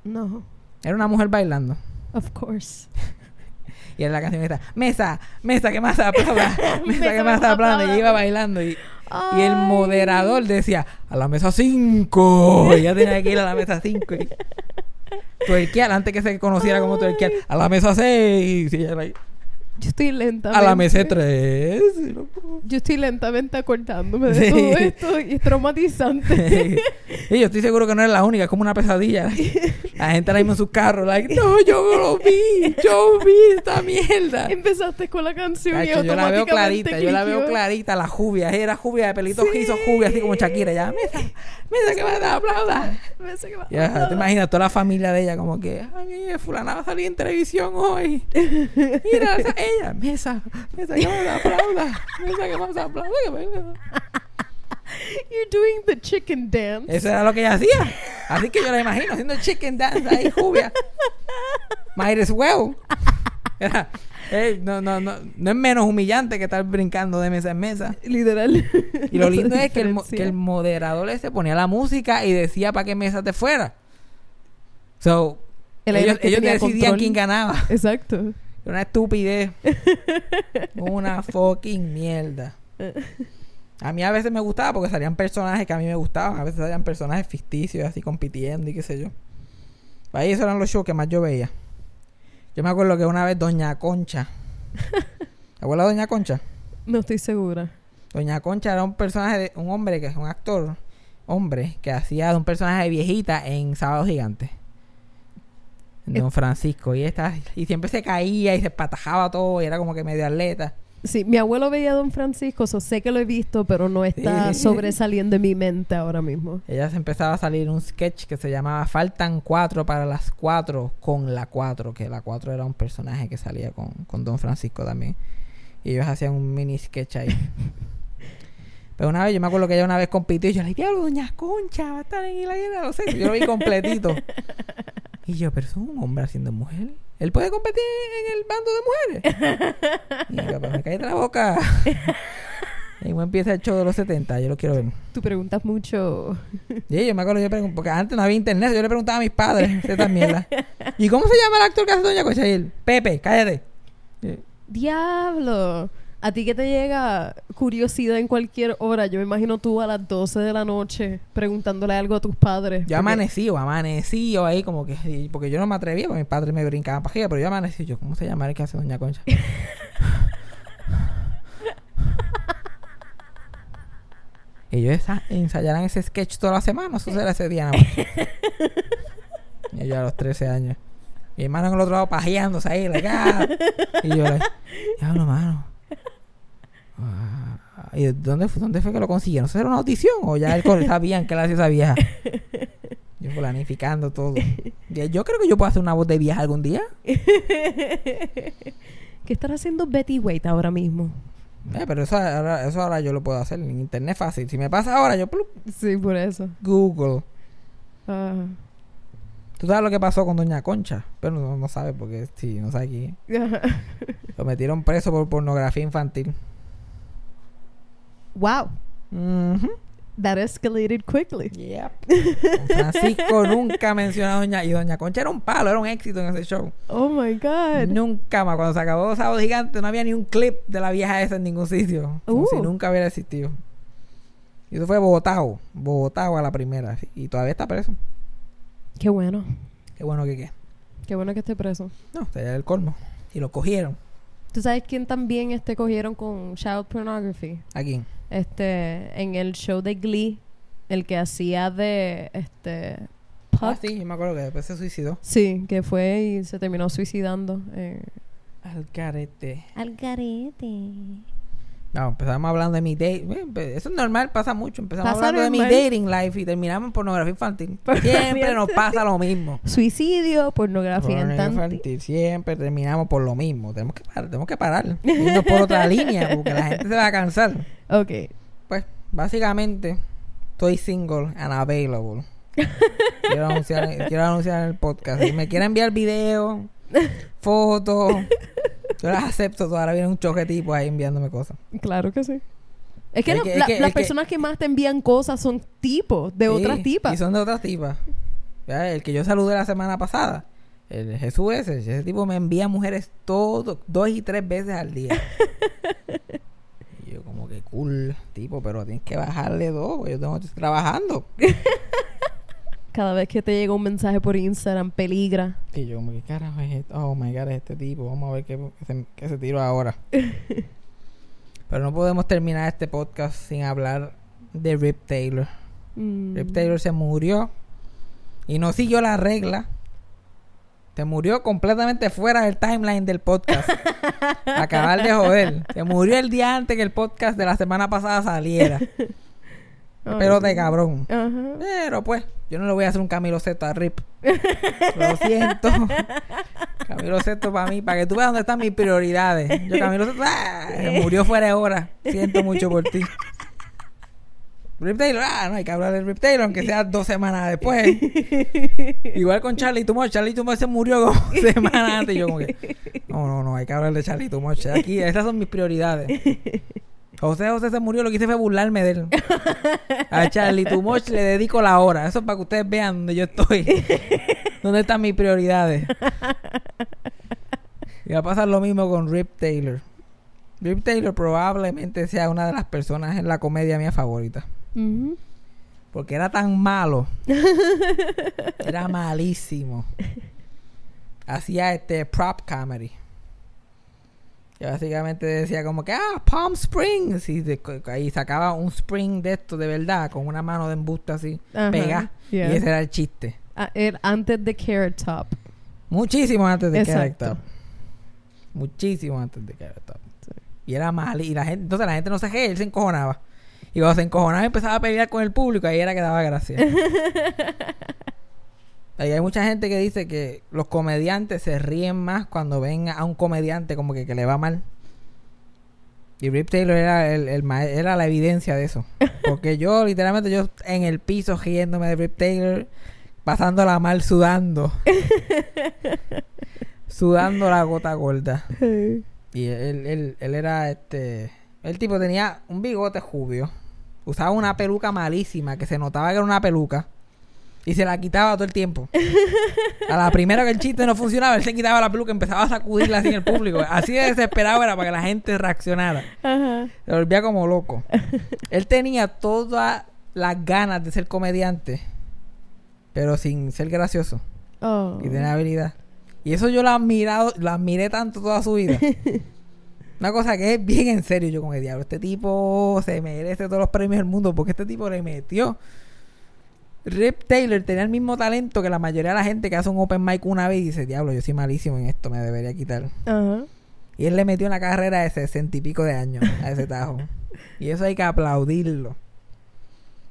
No. Era una mujer bailando. Of course. Y era la canción esta, mesa, mesa que más aplauda, mesa que más aplauda. Y iba bailando y, y el moderador decía, a la mesa 5. Y ella tenía que ir a la mesa 5. Y tuerquear, antes que se conociera como tuerquear, a la mesa 6. Y ella era ahí, Yo estoy lenta. a la mesa 3. Yo estoy lentamente acordándome de Sí. todo esto y es traumatizante. y yo estoy seguro que no era la única, es como una pesadilla. La gente ahora mismo en sus carros, like, no, yo lo vi, yo vi esta mierda. Empezaste con la canción y Cacho, yo la veo automáticamente clarita, yo la veo clarita, la jubia, era jubia de pelitos Sí. rizos, jubia, así como Shakira, ya, mesa, mesa que me aplauda. Me sé que va- Ya, te imaginas toda la familia de ella como que, ay, fulana va a salir en televisión hoy. Mira, ella, mesa, mesa que me aplauda, mesa que me aplauda. que me- You're doing the chicken dance. Eso era lo que ella hacía. Así que yo la imagino haciendo chicken dance ahí, jubia. Might as well. Era, eh, no, no, no, no es menos humillante que estar brincando de mesa en mesa. Literal. Y lo lindo es que el, que el moderador ese ponía la música y decía para qué mesa te fuera. So, el ellos, ellos decidían control. quién ganaba. Exacto. Una estupidez. Una fucking mierda. A mí a veces me gustaba porque salían personajes que a mí me gustaban. A veces salían personajes ficticios así compitiendo y qué sé yo. Ahí esos eran los shows que más yo veía. Yo me acuerdo que una vez Doña Concha. ¿Te acuerdas de Doña Concha? No estoy segura. Doña Concha era un personaje, de, un hombre que es un actor, hombre, que hacía de un personaje de viejita en Sábado Gigante. En Don Francisco. Y, esta, y siempre se caía y se patajaba todo y era como que medio atleta. Sí, mi abuelo veía a Don Francisco, so sé que lo he visto, pero no está sobresaliendo en mi mente ahora mismo. Ella se empezaba a salir un sketch que se llamaba Faltan cuatro para las cuatro con la cuatro, que la cuatro era un personaje que salía con, con Don Francisco también. Y ellos hacían un mini sketch ahí. Pero una vez, yo me acuerdo que ella una vez compitió y yo le dije, diablo, Doña Concha va a estar en la guerra, no sé. Yo lo vi completito. Y yo, pero es un hombre haciendo mujer. Él puede competir en el bando de mujeres. Y pero me cállate la boca. Y cómo empieza el show de los 70, yo lo quiero ver. Tú preguntas mucho. Sí, yo me acuerdo, yo porque antes no había internet, yo le preguntaba a mis padres esta mierda. ¿Y cómo se llama el actor que hace Doña? Y él, Pepe, cállate. ¡Diablo! A ti que te llega curiosidad en cualquier hora, yo me imagino tú a las 12 de la noche preguntándole algo a tus padres. Yo amanecí, o amanecí yo ahí como que, y- porque yo no me atrevía, porque mis padres me brincaban arriba, pero yo amanecí, yo, ¿cómo se llama el que hace Doña Concha? Ellos esa- ensayarán ese sketch toda la semana, eso será ese día nada más. y yo a los 13 años. Mi hermano en el otro lado pajeándose ahí, like, ah. Y yo, like, diablo, mano. Ah, ¿Y dónde fue, dónde fue que lo consiguieron? ¿Eso era una audición? ¿O ya él sabían que él hacía esa vieja? Yo planificando todo. Yo creo que yo puedo hacer una voz de vieja algún día. ¿Qué estará haciendo Betty Wade ahora mismo? Eh, pero eso ahora, eso ahora yo lo puedo hacer en internet fácil. Si me pasa ahora, yo plup, Sí, por eso. Google. Ah. ¿Tú sabes lo que pasó con Doña Concha? Pero no, no sabe porque sí, no sabe aquí. Lo metieron preso por pornografía infantil. Wow, that escalated quickly. Yep. Don Francisco nunca mencionó a Doña... Y Doña Concha era un palo, era un éxito en ese show. Oh my god. Nunca más. Cuando se acabó Sábado Gigante no había ni un clip de la vieja esa en ningún sitio. Como Uh. si nunca hubiera existido. Y eso fue Bogotá. Bogotá a la primera. Y todavía está preso. Qué bueno. Qué bueno que qué. Qué bueno que esté preso. No, sería el colmo. Y lo cogieron. ¿Tú sabes quién también este cogieron con child pornography? Aquí. Este, en el show de Glee, el que hacía de este Puck. Ah, sí, yo me acuerdo que después se suicidó. Sí, que fue y se terminó suicidando. Eh. Al carete. Al garete. No, empezamos hablando de mi date. Eso es normal, pasa mucho. Empezamos Pasa hablando de mi dating life y terminamos en pornografía infantil. Pornografía Siempre nos infantil. pasa lo mismo. Suicidio, pornografía Pornografía infantil. infantil. Siempre terminamos por lo mismo. Tenemos que parar, tenemos que parar. Irnos por otra línea porque la gente se va a cansar. Ok. Pues, básicamente, estoy single and available. quiero, anunciar, quiero anunciar en el podcast. Si me quieren enviar videos, fotos, yo las acepto. Ahora viene un choque tipo ahí enviándome cosas. Claro que sí. Es que, Es no- que- es la- que- las es personas que más te envían cosas son tipos de Sí, otras tipas. Y son de otras tipas. el que yo saludé la semana pasada, el Jesús ese, ese tipo me envía mujeres todo, dos y tres veces al día. tipo, pero tienes que bajarle dos, yo tengo que estar trabajando. Cada vez que te llega un mensaje por Instagram, peligra. Y yo como que carajo es esto? Oh my god, es este tipo, vamos a ver qué, qué se, qué se tiro ahora. pero no podemos terminar este podcast sin hablar de Rip Taylor. Mm. Rip Taylor se murió y no siguió la regla. Se murió completamente fuera del timeline del podcast. Acabar de joder. Se murió el día antes que el podcast de la semana pasada saliera. Pero de cabrón. Pero pues, yo no le voy a hacer un Camilo a Rip. Lo siento. Camilo Sesto para mí, para que tú veas dónde están mis prioridades. Yo, Camilo Sesto, ¡ah! murió fuera de hora. Siento mucho por ti. Rip Taylor, ah, no hay que hablar de Rip Taylor, aunque sea dos semanas después. Igual con Charlie Tumor. Charlie Tumor se murió como semanas antes. Y yo, como que, no, no, no, hay que hablar de Charlie Tumor. Aquí, esas son mis prioridades. José José se murió, lo que hice fue burlarme de él. A Charlie Tumoch le dedico la hora. Eso es para que ustedes vean dónde yo estoy. dónde están mis prioridades. Y va a pasar lo mismo con Rip Taylor. Rip Taylor probablemente sea una de las personas en la comedia mía favorita. Porque era tan malo. era malísimo. Hacía este prop comedy. Que básicamente decía como que, ah, Palm Springs. Y de- ahí sacaba un spring de esto de verdad, con una mano de embuste así, yeah. Y ese era el chiste. Ah, antes de Carrot Top. Muchísimo antes de Carrot Exacto. Top. Muchísimo antes de Carrot Top. Y era mal. Y la gente, entonces la gente no se él se encojonaba. Y cuando se encojonaba empezaba a pelear con el público, ahí era que daba gracia. Ahí hay mucha gente que dice que los comediantes se ríen más cuando ven a un comediante como que, que le va mal. Y Rip Taylor era, el, el era la evidencia de eso. Porque yo, literalmente, yo en el piso riéndome de Rip Taylor, pasándola mal, sudando. sudando la gota gorda. Y él, él, él era este. El tipo tenía un bigote jubio. Usaba una peluca malísima que se notaba que era una peluca. Y se la quitaba todo el tiempo. A la primera que el chiste no funcionaba, él se quitaba la peluca y empezaba a sacudirla así en el público. Así de desesperado era para que la gente reaccionara. Ajá. Se volvía como loco. Él tenía todas las ganas de ser comediante, pero sin ser gracioso. Oh. Y tenía habilidad. Y eso yo lo he admirado, lo admiré tanto toda su vida. Una cosa que es bien en serio. Yo como que diablo, este tipo se merece todos los premios del mundo porque este tipo le metió. Rip Taylor tenía el mismo talento que la mayoría de la gente que hace un open mic una vez y dice, diablo, yo soy malísimo en esto, me debería quitar. Ajá. Y él le metió una carrera de sesenta y pico de años a ese tajo. y eso hay que aplaudirlo.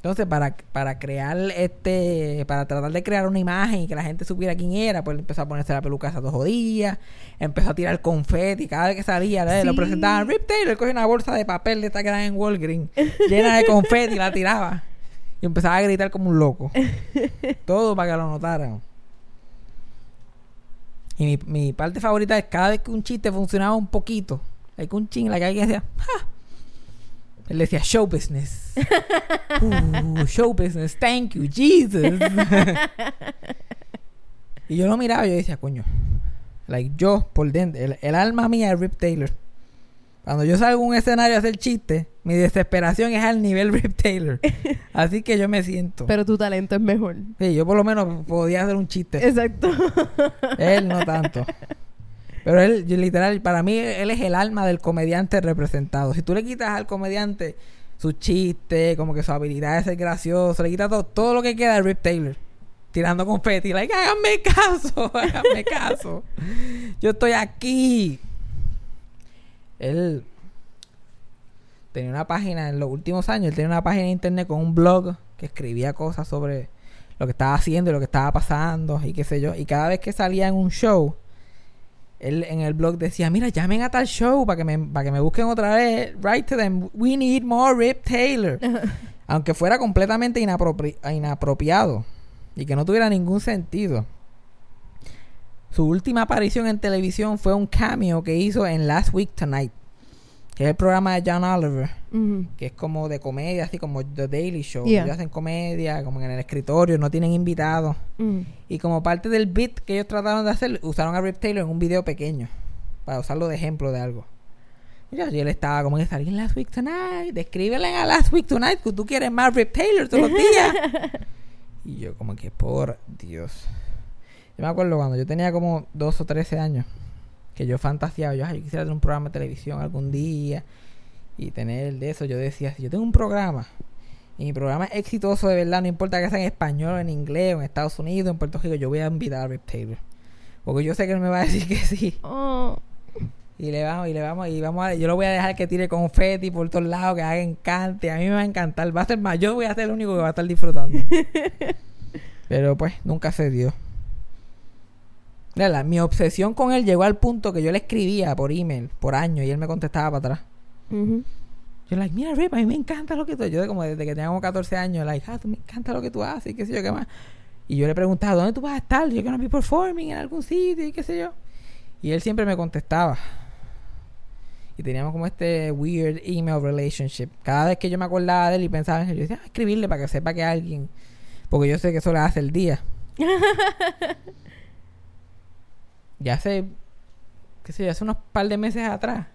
Entonces, para, para crear este, para tratar de crear una imagen y que la gente supiera quién era, pues empezó a ponerse la peluca esas dos días, empezó a tirar confeti, cada vez que salía, ¿eh? lo Sí. presentaban, Rip Taylor, cogía una bolsa de papel de esta que dan en Walgreens, llena de confeti, y la tiraba. Y empezaba a gritar como un loco. Todo para que lo notaran. Y mi, mi parte favorita es cada vez que un chiste funcionaba un poquito, hay que un ching, la que alguien decía, "Ja". Él decía show business. Uh, show business, thank you, Jesus. y yo lo miraba y yo decía, coño, like yo por dentro, el, el alma mía es Rip Taylor. Cuando yo salgo a un escenario a hacer chiste, mi desesperación es al nivel Rip Taylor. Así que yo me siento. Pero tu talento es mejor. Sí, yo por lo menos podía hacer un chiste. Exacto. Él no tanto. Pero él, literal, para mí, él es el alma del comediante representado. Si tú le quitas al comediante su chiste, como que su habilidad de ser gracioso, le quitas todo, todo lo que queda de Rip Taylor. Tirando confeti, like, háganme caso, háganme caso. Yo estoy aquí. Él tenía una página en los últimos años, él tenía una página de internet con un blog que escribía cosas sobre lo que estaba haciendo y lo que estaba pasando y qué sé yo. Y cada vez que salía en un show, él en el blog decía, mira, llamen a tal show para que me, para que me busquen otra vez. Write to them, we need more Rip Taylor. Aunque fuera completamente inapropiado y que no tuviera ningún sentido. Su última aparición en televisión fue un cameo que hizo en Last Week Tonight. Que es el programa de John Oliver, que es como de comedia, así como The Daily Show. Yeah. Ellos hacen comedia, como en el escritorio, no tienen invitados. Ujú. Y como parte del beat que ellos trataron de hacer, usaron a Rip Taylor en un video pequeño. Para usarlo de ejemplo de algo. Y él estaba como que salí Last Week Tonight. Descríbele a Last Week Tonight que tú quieres más Rip Taylor todos los días. y yo como que por Dios. Yo me acuerdo cuando yo tenía como 2 o 13 años. Que yo fantaseaba. Yo, "Ay, yo quisiera tener un programa de televisión algún día. Y tener de eso. Yo decía, si yo tengo un programa. Y mi programa es exitoso de verdad. No importa que sea en español, en inglés, en Estados Unidos, en Puerto Rico. Yo voy a invitar a Rip Taylor. Porque yo sé que él me va a decir que sí. Oh. Y le vamos, y le vamos, y vamos a, yo lo voy a dejar que tire confeti por todos lados, que haga encante, a mí me va a encantar, va a ser más, yo voy a ser el único que va a estar disfrutando. Pero pues, nunca se dio. Mi obsesión con él llegó al punto que yo le escribía por email, por año, y él me contestaba para atrás. Ujú. Yo, like, mira, Rip, a mí me encanta lo que tú Yo, como desde que tenía como 14 años, like, ah, tú me encanta lo que tú haces, y qué sé yo, qué más. Y yo le preguntaba, ¿dónde tú vas a estar? Yo, no be performing en algún sitio, y qué sé yo. Y él siempre me contestaba. Y teníamos como este weird email relationship. Cada vez que yo me acordaba de él y pensaba en él, yo decía, ah, escribirle para que sepa que alguien. Porque yo sé que eso le hace el día. ya hace, qué sé yo, hace unos par de meses atrás,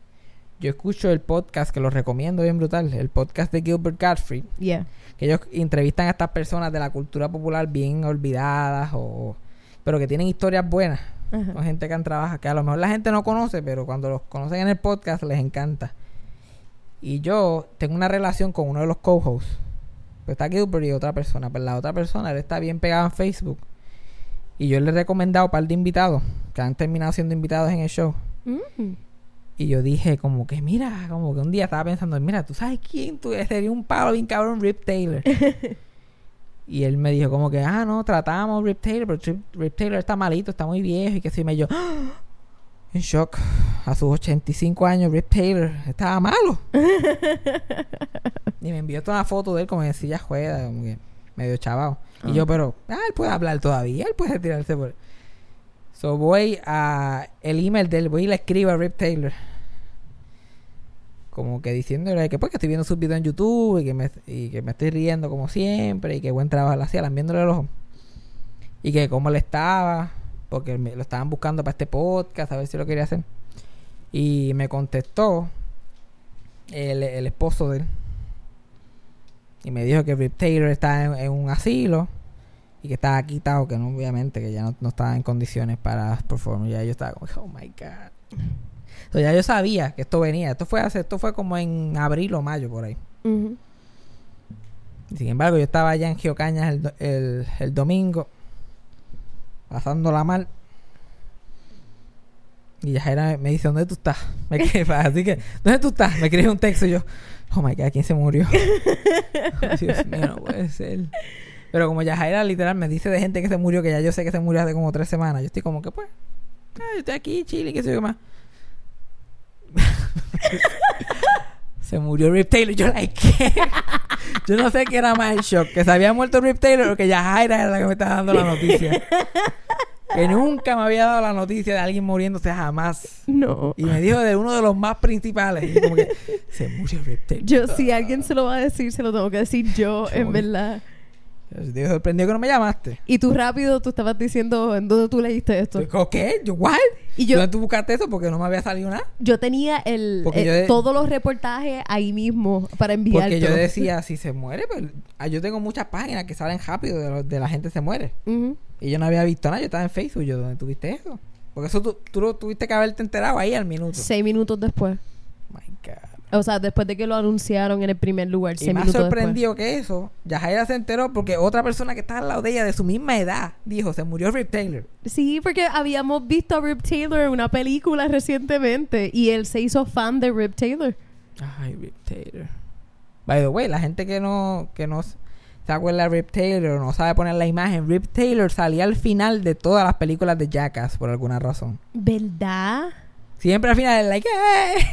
yo escucho el podcast que lo recomiendo bien brutal, el podcast de Gilbert Gottfried, Yeah. que ellos entrevistan a estas personas de la cultura popular bien olvidadas o pero que tienen historias buenas. Con gente que han trabajado, que a lo mejor la gente no conoce, pero cuando los conocen en el podcast les encanta. Y yo tengo una relación con uno de los co-hosts. Pues está Gilbert y otra persona. Pues la otra persona, él está bien pegado en Facebook. Y yo le he recomendado un par de invitados que han terminado siendo invitados en el show. Mm. Y yo dije, como que mira, como que un día estaba pensando, mira, ¿tú sabes quién? Tú sería un palo bien cabrón, Rip Taylor. y él me dijo, como que, ah, no, tratamos Rip Taylor, pero Rip, Rip Taylor está malito, está muy viejo y que yo. Y yo, ¡ah! en shock. A sus 85 años, Rip Taylor estaba malo. y me envió toda una foto de él como en silla juega, como que medio chavado. Y yo, pero, ah, él puede hablar todavía, él puede tirarse por. So voy a el email de él, voy y le escribo a Rip Taylor. Como que diciéndole que pues que estoy viendo sus videos en YouTube y que me, y que me estoy riendo como siempre y que buen trabajo le hacía, lambiéndole el ojo. Y que cómo le estaba, porque me- lo estaban buscando para este podcast, a ver si lo quería hacer. Y me contestó el, el esposo de él. Y me dijo que Rip Taylor está en un asilo y que estaba quitado, que no, obviamente, que ya no, no estaba en condiciones para performar. Ya yo estaba como, oh my god. So, ya yo sabía que esto venía. Esto fue hace, esto fue como en abril o mayo por ahí. Sin embargo, yo estaba allá en Geocañas el, el, el domingo, pasándola mal. Y Yajaira me dice, ¿dónde tú estás? Me así que, ¿dónde tú estás? Me escribe un texto y yo, oh my god, ¿quién se murió? Oh, Dios mío, no puede ser. Pero como Yajaira literal me dice de gente que se murió, que ya yo sé que se murió hace como tres semanas, yo estoy como que, pues, ah, yo estoy aquí, chile, qué sé yo más. se murió Rip Taylor. Yo, like, ¿qué? Yo no sé qué era más el shock, que se había muerto Rip Taylor o que Yajaira era la que me estaba dando la noticia. que nunca me había dado la noticia de alguien muriéndose jamás. No. Y me dijo de uno de los más principales. Y como que se murió Rip Taylor. Yo, si alguien se lo va a decir, se lo tengo que decir yo, en verdad. Yo estoy sorprendido que no me llamaste. Y tú rápido, tú estabas diciendo en dónde tú leíste esto. ¿Qué? ¿Yo, what? Y yo, ¿Dónde tú buscaste eso? Porque no me había salido nada. yo tenía el, Porque yo de- todos los reportajes ahí mismo para enviarte. Porque yo decía, si se muere, pues ah, yo tengo muchas páginas que salen rápido de, lo- de la gente se muere. Y yo no había visto nada, yo estaba en Facebook. Yo, ¿dónde tuviste eso? Porque eso tú, tú lo tuviste que haberte enterado ahí al minuto. Seis minutos después. O sea, después de que lo anunciaron en el primer lugar. Y más minutos sorprendido que eso, Yajaira se enteró porque otra persona que estaba al lado de ella de su misma edad dijo, se murió Rip Taylor. Sí, porque habíamos visto a Rip Taylor en una película recientemente y él se hizo fan de Rip Taylor. Ay, Rip Taylor. By the way, la gente que no, que no se acuerda de Rip Taylor o no sabe poner la imagen, Rip Taylor salía al final de todas las películas de Jackass por alguna razón. ¿Verdad? Siempre al final, like,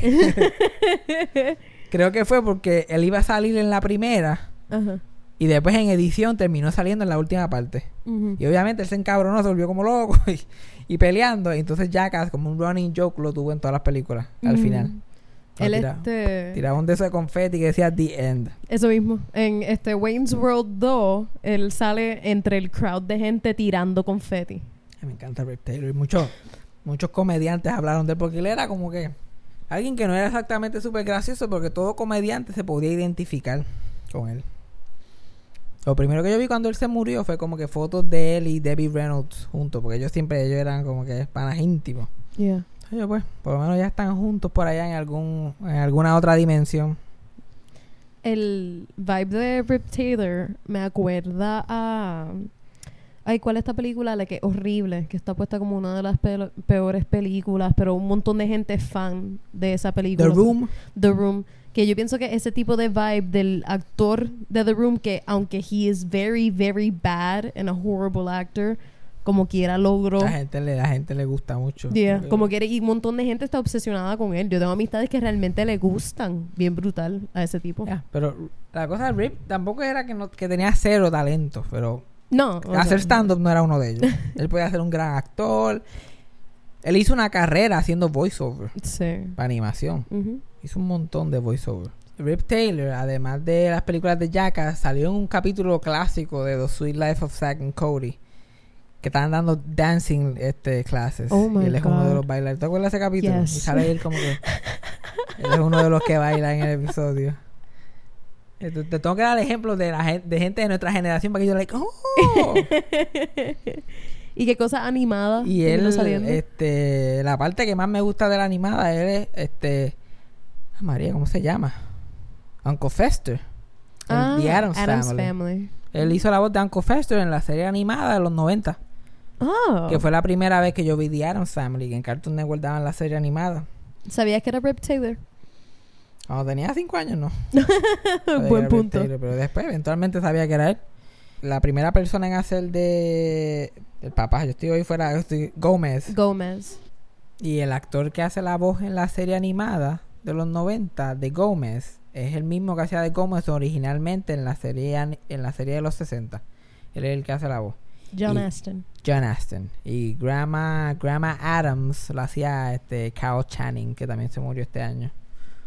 "Eh". Creo que fue porque él iba a salir en la primera Ajá. y después en edición terminó saliendo en la última parte. Y obviamente él se encabronó, se volvió como loco y, y peleando. Y entonces Jackass, como un running joke, lo tuvo en todas las películas al final. Ah, Él tira- este... Tiraba un de esos de confeti que decía The End. Eso mismo. En este Wayne's World 2, él sale entre el crowd de gente tirando confeti. Ay, Me encanta Rip Taylor. Y muchos, comediantes hablaron de él porque él era como que alguien que no era exactamente súper gracioso porque todo comediante se podía identificar con él. Lo primero que yo vi cuando él se murió fue como que fotos de él y Debbie Reynolds juntos, porque ellos siempre ellos eran como que panas íntimos. Yeah. Oye, pues, por lo menos ya están juntos por allá en algún en alguna otra dimensión. El vibe de Rip Taylor me acuerda a... Ay, ¿cuál es esta película? La que es horrible, que está puesta como una de las pe- peores películas, pero un montón de gente es fan de esa The película. Room, The Room. Que yo pienso que ese tipo de vibe del actor de The Room, que aunque he is very, very bad and a horrible actor, como quiera logró. la gente le la gente le gusta mucho. Yeah, Porque- como quiere, y un montón de gente está obsesionada con él. Yo tengo amistades que realmente le gustan, bien brutal, a ese tipo. Ya, pero la cosa de Rip tampoco era que no que tenía cero talento, pero No, hacer stand-up no era uno de ellos. Él podía ser un gran actor. Él hizo una carrera haciendo voiceover Sí. para animación. Hizo un montón de voiceover. Rip Taylor, además de las películas de Jackass, salió en un capítulo clásico de The Sweet Life of Zack and Cody. Que estaban dando dancing este, clases. Oh my y él es uno de God. los bailarines. ¿Te acuerdas de ese capítulo? Yes. Y sale él como que. él es uno de los que baila en el episodio. Eh, Te, te tengo que dar ejemplos de, la, de gente de nuestra generación para que yo, like, ¡oh! ¿Y qué cosa animada? Y él, saliendo? este, la parte que más me gusta de la animada, él es, este, ah, María, ¿cómo se llama? Uncle Fester. Ah, The Addams Family. Family. Él hizo la voz de Uncle Fester en la serie animada de los 90, Oh. que fue la primera vez que yo vi The Addams Family, que en Cartoon Network daban la serie animada. ¿Sabías que era Rip Taylor? Cuando tenía 5 años, no. Buen punto. Taylor, pero después, eventualmente sabía que era él. La primera persona en hacer de... El papá, yo estoy hoy fuera, yo estoy Gómez. Gómez. Y el actor que hace la voz en la serie animada de los 90 de Gómez es el mismo que hacía de Gómez originalmente en la serie en la serie de los 60. Él es el que hace la voz. John Y- Aston. John Aston. Y Grandma, Grandma Adams lo hacía este Carol Channing, que también se murió este año.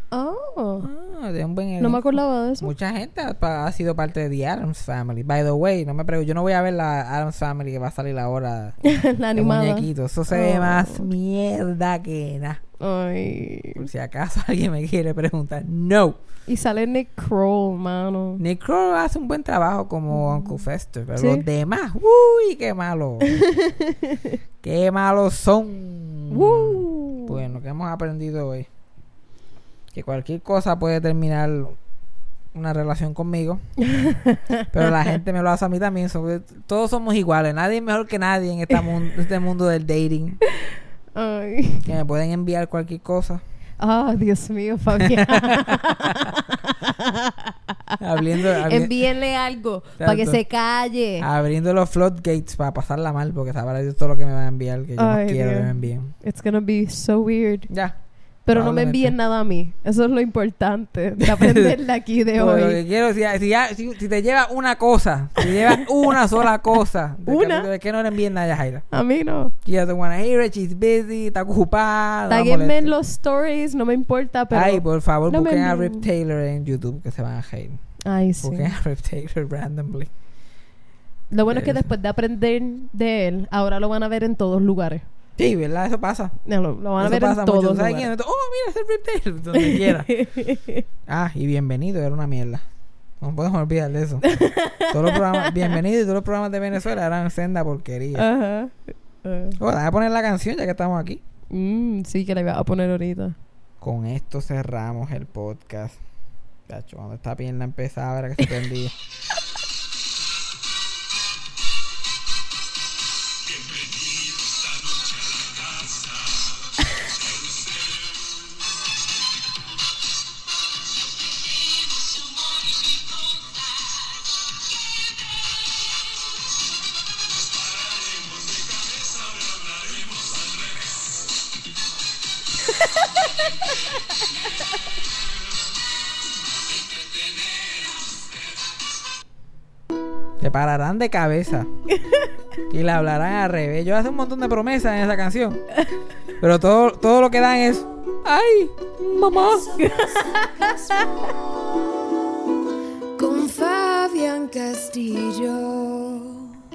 Oh. Ah, de un buen No me acordaba de eso. Mucha gente ha, sido parte de The Adams Family. By the way, no me pregunto, yo no voy a ver la Adams Family que va a salir ahora. la de animada. muñequito. Eso se ve Oh. más mierda que nada. Ay. Por si acaso alguien me quiere preguntar. No. Y sale Nick Kroll, mano. Nick Kroll hace un buen trabajo como Uncle Fester. Pero Sí. los demás, uy, qué malo. qué malos son. Bueno, que hemos aprendido hoy. Que cualquier cosa puede terminar una relación conmigo. pero la gente me lo hace a mí también. sobre- todos somos iguales. Nadie es mejor que nadie en este mundo del dating. Ay. Que me pueden enviar cualquier cosa. Ah, Dios mío, Fabián. Abriendo, abri- Envíenle algo para que se calle. abriendo los floodgates para pasarla mal. Porque sabrá Dios todo lo que me va a enviar. Que yo Ay, no quiero Dios. que me envíen. It's gonna be so weird. Ya. Pero no me envíen nada a mí. Eso es lo importante de aprender de aquí de lo que hoy. quiero, si, si, ya- si- si te lleva una cosa, si lleva una sola cosa, del Una. que no le envíen nada a Jaira. A mí no. She doesn't wanna hear it, she's busy, está ocupada. Taguenme en los stories, no me importa, pero... Ay, por favor, no busquen a. Rip Taylor en YouTube, que se van a reír. Ay, sí. Busquen a Rip Taylor randomly. Lo bueno es que después de aprender de él, ahora lo van a ver en todos lugares. Sí, ¿verdad? Eso pasa. No, lo, lo van a Eso ver en pasa todos mucho. ¿Sabes quién? Oh, mira, es el. Donde quiera. Ah, y bienvenido, era una mierda. No podemos olvidar de eso. todos los programas, bienvenido y todos los programas de Venezuela eran senda porquería. Ajá. Ah. Oh, déjame poner la canción ya que estamos aquí. Mm, sí, que la iba a poner ahorita. Con esto cerramos el podcast. Cacho, cuando esta pierna empezaba era que se prendía. Pararán de cabeza. Y le hablarán al revés. Yo hace un montón de promesas en esa canción. Pero todo, todo lo que dan es. ¡Ay! ¡Mamá! Con Fabián Castillo.